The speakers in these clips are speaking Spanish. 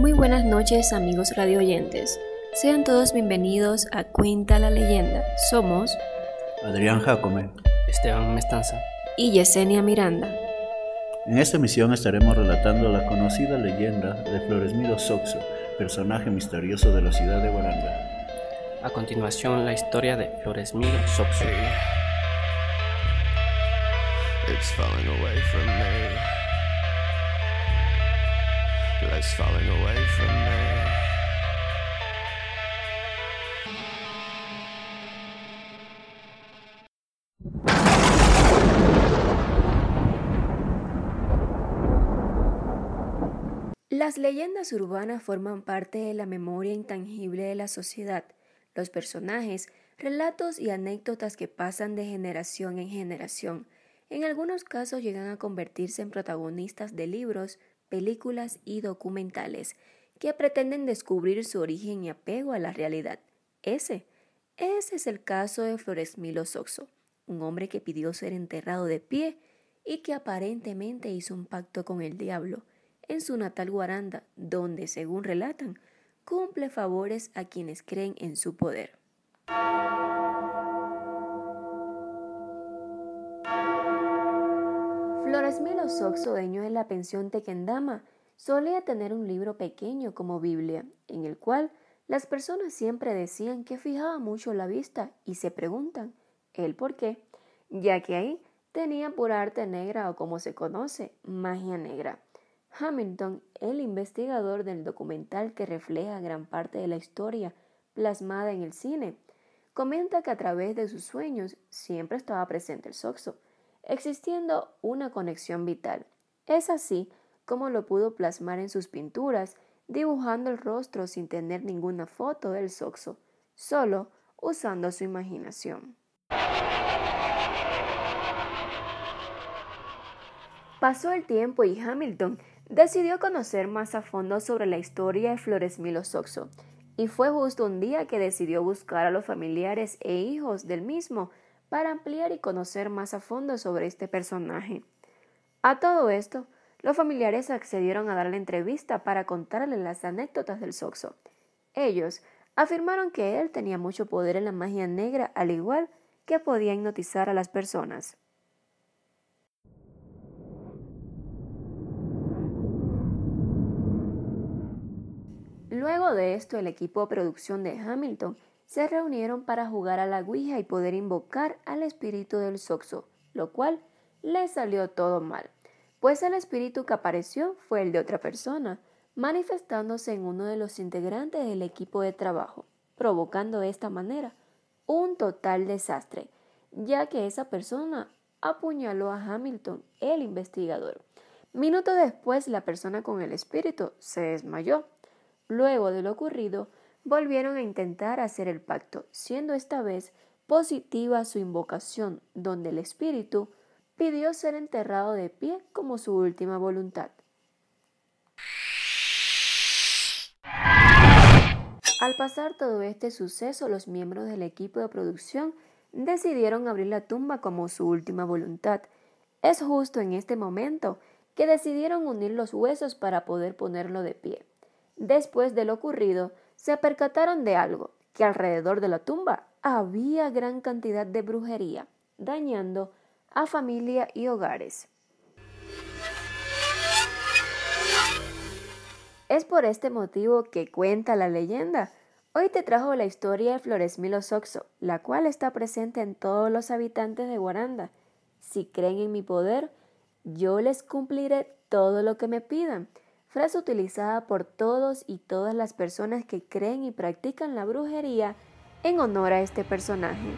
Muy buenas noches amigos radioyentes. Sean todos bienvenidos a Cuenta la leyenda. Somos Adrián Jacome, Esteban Mestanza y Yesenia Miranda. En esta emisión estaremos relatando la conocida leyenda de Floresmiro Soxo, personaje misterioso de la ciudad de Guaranda. A continuación, la historia de Floresmiro Soxo. It's falling away from me. Las leyendas urbanas forman parte de la memoria intangible de la sociedad. Los personajes, relatos y anécdotas que pasan de generación en generación. En algunos casos llegan a convertirse en protagonistas de libros, películas y documentales que pretenden descubrir su origen y apego a la realidad. Ese, ese es el caso de Floresmilo Soxo, un hombre que pidió ser enterrado de pie y que aparentemente hizo un pacto con el diablo en su natal Guaranda, donde, según relatan, cumple favores a quienes creen en su poder. Floresmilo Soxo, dueño de la pensión Tequendama, solía tener un libro pequeño como Biblia, en el cual las personas siempre decían que fijaba mucho la vista y se preguntan el por qué, ya que ahí tenía por arte negra o como se conoce, magia negra. Hamilton, el investigador del documental que refleja gran parte de la historia plasmada en el cine, comenta que a través de sus sueños siempre estaba presente el Soxo, existiendo una conexión vital. Es así como lo pudo plasmar en sus pinturas, dibujando el rostro sin tener ninguna foto del Soxo, solo usando su imaginación. Pasó el tiempo y Hamilton decidió conocer más a fondo sobre la historia de Floresmilo Soxo, y fue justo un día que decidió buscar a los familiares e hijos del mismo para ampliar y conocer más a fondo sobre este personaje. A todo esto, los familiares accedieron a darle entrevista para contarle las anécdotas del Soxo. Ellos afirmaron que él tenía mucho poder en la magia negra, al igual que podía hipnotizar a las personas. Luego de esto, el equipo de producción de Hamilton se reunieron para jugar a la Ouija y poder invocar al espíritu del Soxo, lo cual le salió todo mal, pues el espíritu que apareció fue el de otra persona, manifestándose en uno de los integrantes del equipo de trabajo, provocando de esta manera un total desastre, ya que esa persona apuñaló a Hamilton, el investigador. Minutos después, la persona con el espíritu se desmayó Luego de lo ocurrido, volvieron a intentar hacer el pacto, siendo esta vez positiva su invocación, donde el espíritu pidió ser enterrado de pie como su última voluntad. Al pasar todo este suceso, los miembros del equipo de producción decidieron abrir la tumba como su última voluntad. Es justo en este momento que decidieron unir los huesos para poder ponerlo de pie. Después de lo ocurrido, se percataron de algo, que alrededor de la tumba había gran cantidad de brujería, dañando a familia y hogares. Es por este motivo que cuenta la leyenda. Hoy te trajo la historia de Floresmilo Soxo, la cual está presente en todos los habitantes de Guaranda. Si creen en mi poder, yo les cumpliré todo lo que me pidan frase utilizada por todos y todas las personas que creen y practican la brujería en honor a este personaje.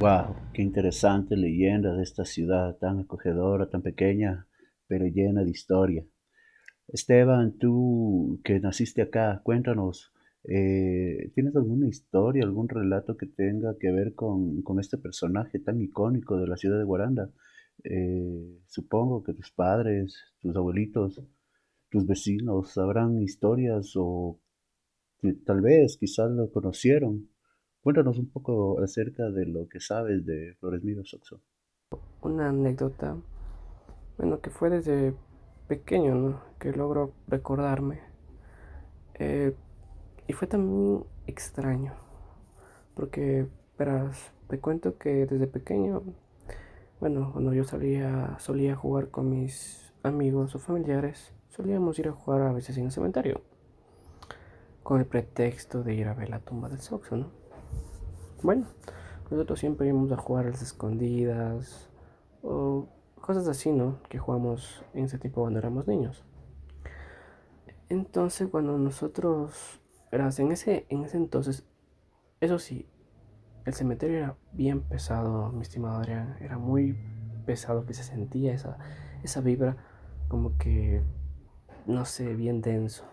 Wow, qué interesante leyenda de esta ciudad tan acogedora, tan pequeña, pero llena de historia. Esteban, tú que naciste acá, cuéntanos, eh, ¿Tienes alguna historia, algún relato que tenga que ver con, este personaje tan icónico de la ciudad de Guaranda? Eh, supongo que tus padres, tus abuelitos, tus vecinos sabrán historias o tal vez quizás lo conocieron. Cuéntanos un poco acerca de lo que sabes de Flores Miro Soxo. Una anécdota, bueno, que fue desde pequeño. Que logro recordarme. Eh, y fue también extraño, porque, verás, te cuento que desde pequeño, bueno, cuando yo salía, solía jugar con mis amigos o familiares, solíamos ir a jugar a veces en el cementerio, con el pretexto de ir a ver la tumba del Soxo, ¿no? Bueno, nosotros siempre íbamos a jugar a las escondidas o cosas así, ¿no? Que jugamos en ese tiempo cuando éramos niños. Entonces, cuando nosotros, verás, en ese, en ese entonces, eso sí, el cementerio era bien pesado, mi estimado Adrián, era muy pesado que se sentía esa, esa vibra como que, no sé, bien denso.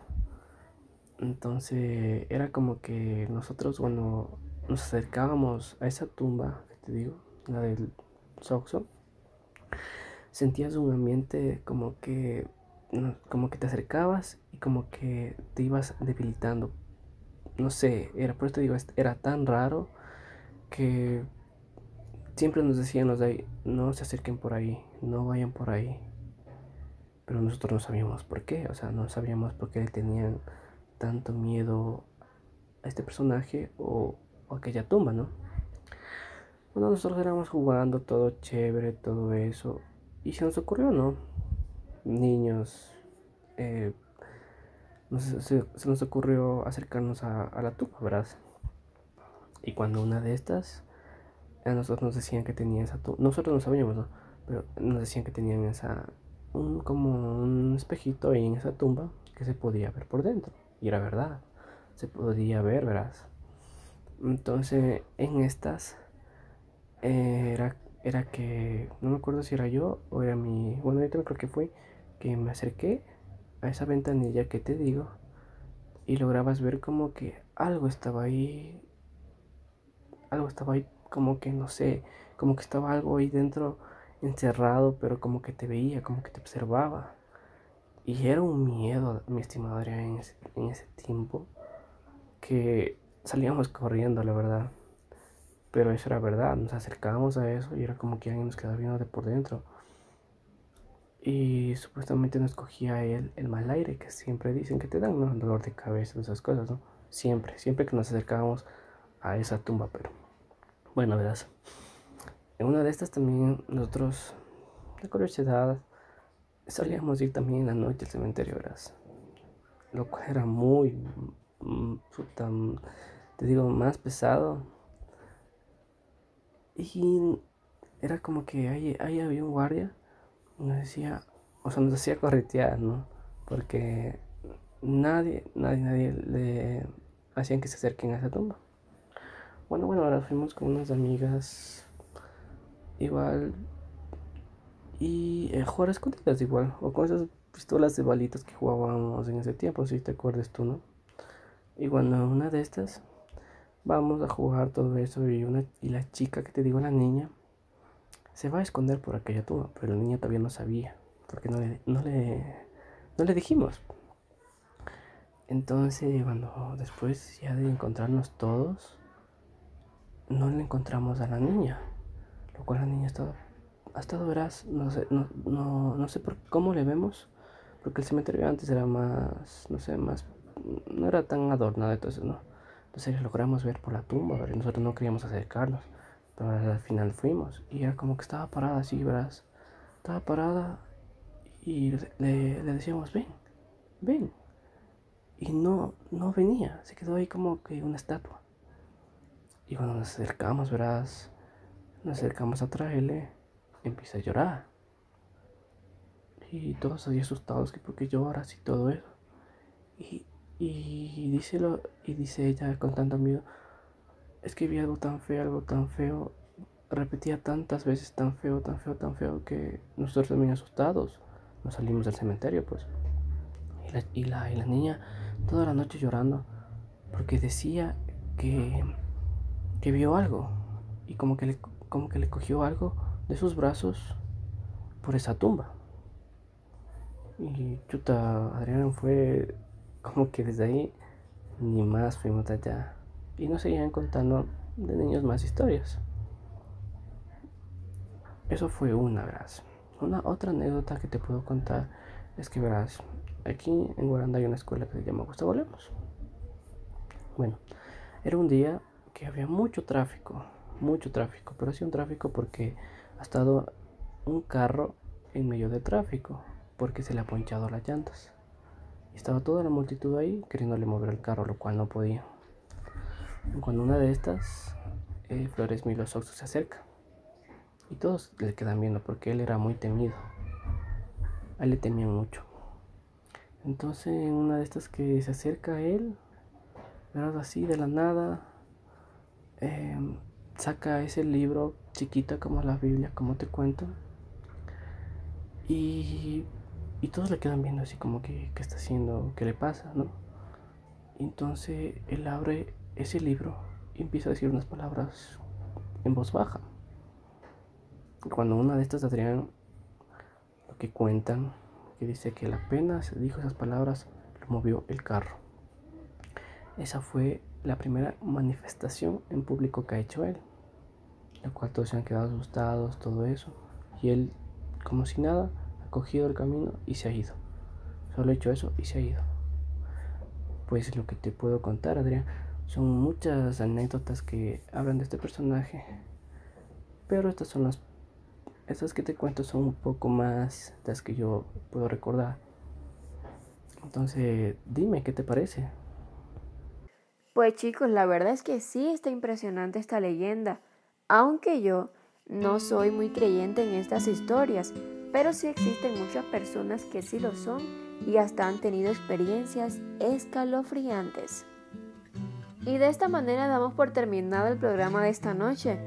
Entonces era como que nosotros cuando nos acercábamos a esa tumba, que te digo, la del Soxo, sentías un ambiente como que como que te acercabas y como que te ibas debilitando. No sé, era por esto digo, era tan raro que siempre nos decían los de ahí, no se acerquen por ahí, no vayan por ahí. Pero nosotros no sabíamos por qué, o sea, no sabíamos por qué le tenían tanto miedo a este personaje o, o aquella tumba, ¿no? Bueno, nosotros éramos jugando, todo chévere, todo eso. Y se nos ocurrió, ¿no? niños, eh, se, nos ocurrió acercarnos a, la tumba, ¿verdad? Y cuando una de estas, a nosotros nos decían que tenía esa tumba, nosotros no sabíamos, ¿no? Pero nos decían que tenían esa, un, como un espejito ahí en esa tumba que se podía ver por dentro. Y era verdad, se podía ver, verás. Entonces, en estas, era, era que, no me acuerdo si era yo o era mi, bueno, ahorita creo que fue que me acerqué a esa ventanilla que te digo y lograbas ver como que algo estaba ahí, algo estaba ahí como que no sé, como que estaba algo ahí dentro encerrado, pero como que te veía, como que te observaba. Y era un miedo, mi estimado Adrián, en ese, tiempo, que salíamos corriendo, la verdad. Pero eso era verdad, nos acercábamos a eso y era como que alguien nos quedaba viendo de por dentro. Y supuestamente nos cogía el, el mal aire que siempre dicen que te dan, ¿no? Dolor de cabeza, esas cosas, ¿no? Siempre, siempre que nos acercábamos a esa tumba, pero bueno, verás. En una de estas también nosotros, de curiosidad, solíamos ir también en la noche al cementerio, verás. Lo cual era muy, mm, puta, te digo, más pesado. Y era como que ahí, ahí había un guardia nos decía, o sea, nos hacía corretear, ¿no? Porque nadie, nadie, nadie le hacían que se acerquen a esa tumba. Bueno, bueno, ahora fuimos con unas amigas igual y eh, jugar a igual, o con esas pistolas de balitas que jugábamos en ese tiempo, si te acuerdas tú, ¿no? Y cuando una de estas vamos a jugar todo eso y una y la chica que te digo la niña se va a esconder por aquella tumba, pero el niño todavía no sabía, porque no le, no le, no le dijimos. Entonces, cuando después ya de encontrarnos todos, no le encontramos a la niña, lo cual la niña ha estado, ha estado verás, no sé, no, no, no sé por cómo le vemos, porque el cementerio antes era más, no sé, más, no era tan adornado, entonces, ¿no? Entonces logramos ver por la tumba, pero nosotros no queríamos acercarnos. Pero al final fuimos y era como que estaba parada así, verás. Estaba parada y le, decíamos, ven, ven. Y no, no venía, se quedó ahí como que una estatua. Y cuando nos acercamos, verás, nos acercamos a traerle, empieza a llorar. Y todos ahí asustados que porque lloras y todo eso. Y, y, dice, lo, y dice ella con tanto miedo, es que vi algo tan feo, algo tan feo. Repetía tantas veces tan feo, tan feo, tan feo que nosotros también asustados nos salimos del cementerio, pues. Y la, y la, niña toda la noche llorando porque decía que, que vio algo y como que, le, como que le cogió algo de sus brazos por esa tumba. Y chuta, Adrián fue como que desde ahí ni más fuimos allá y nos seguían contando de niños más historias. Eso fue una, verás. Una otra anécdota que te puedo contar es que, verás, aquí en Guaranda hay una escuela que se llama Gustavo Lemos. Bueno, era un día que había mucho tráfico, mucho tráfico, pero sí un tráfico porque ha estado un carro en medio del tráfico, porque se le ha ponchado las llantas. Y estaba toda la multitud ahí queriéndole mover el carro, lo cual no podía. Cuando una de estas, eh, Flores Milo Soxo se acerca. Y todos le quedan viendo porque él era muy temido. A él le temían mucho. Entonces, una de estas que se acerca a él, verás así de la nada, em, saca ese libro chiquito como la Biblia, como te cuento. Y, y todos le quedan viendo así como que, ¿qué está haciendo? ¿Qué le pasa? ¿No? Entonces él abre ese libro y empieza a decir unas palabras en voz baja. Cuando una de estas Adrián, lo que cuentan, que dice que apenas dijo esas palabras, lo movió el carro. Esa fue la primera manifestación en público que ha hecho él, la cual todos se han quedado asustados, todo eso, y él, como si nada, ha cogido el camino y se ha ido. Solo ha hecho eso y se ha ido. Pues lo que te puedo contar, Adrián, son muchas anécdotas que hablan de este personaje, pero estas son las estas que te cuento son un poco más las que yo puedo recordar. Entonces, dime, ¿qué te parece? Pues chicos, la verdad es que sí está impresionante esta leyenda, aunque yo no soy muy creyente en estas historias, pero sí existen muchas personas que sí lo son y hasta han tenido experiencias escalofriantes. Y de esta manera damos por terminado el programa de esta noche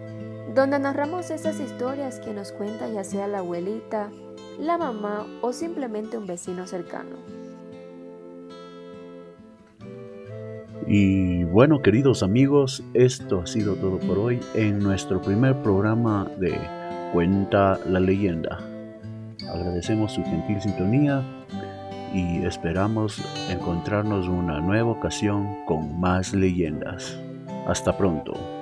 donde narramos esas historias que nos cuenta ya sea la abuelita, la mamá o simplemente un vecino cercano. Y bueno, queridos amigos, esto ha sido todo por hoy en nuestro primer programa de Cuenta la leyenda. Agradecemos su gentil sintonía y esperamos encontrarnos una nueva ocasión con más leyendas. Hasta pronto.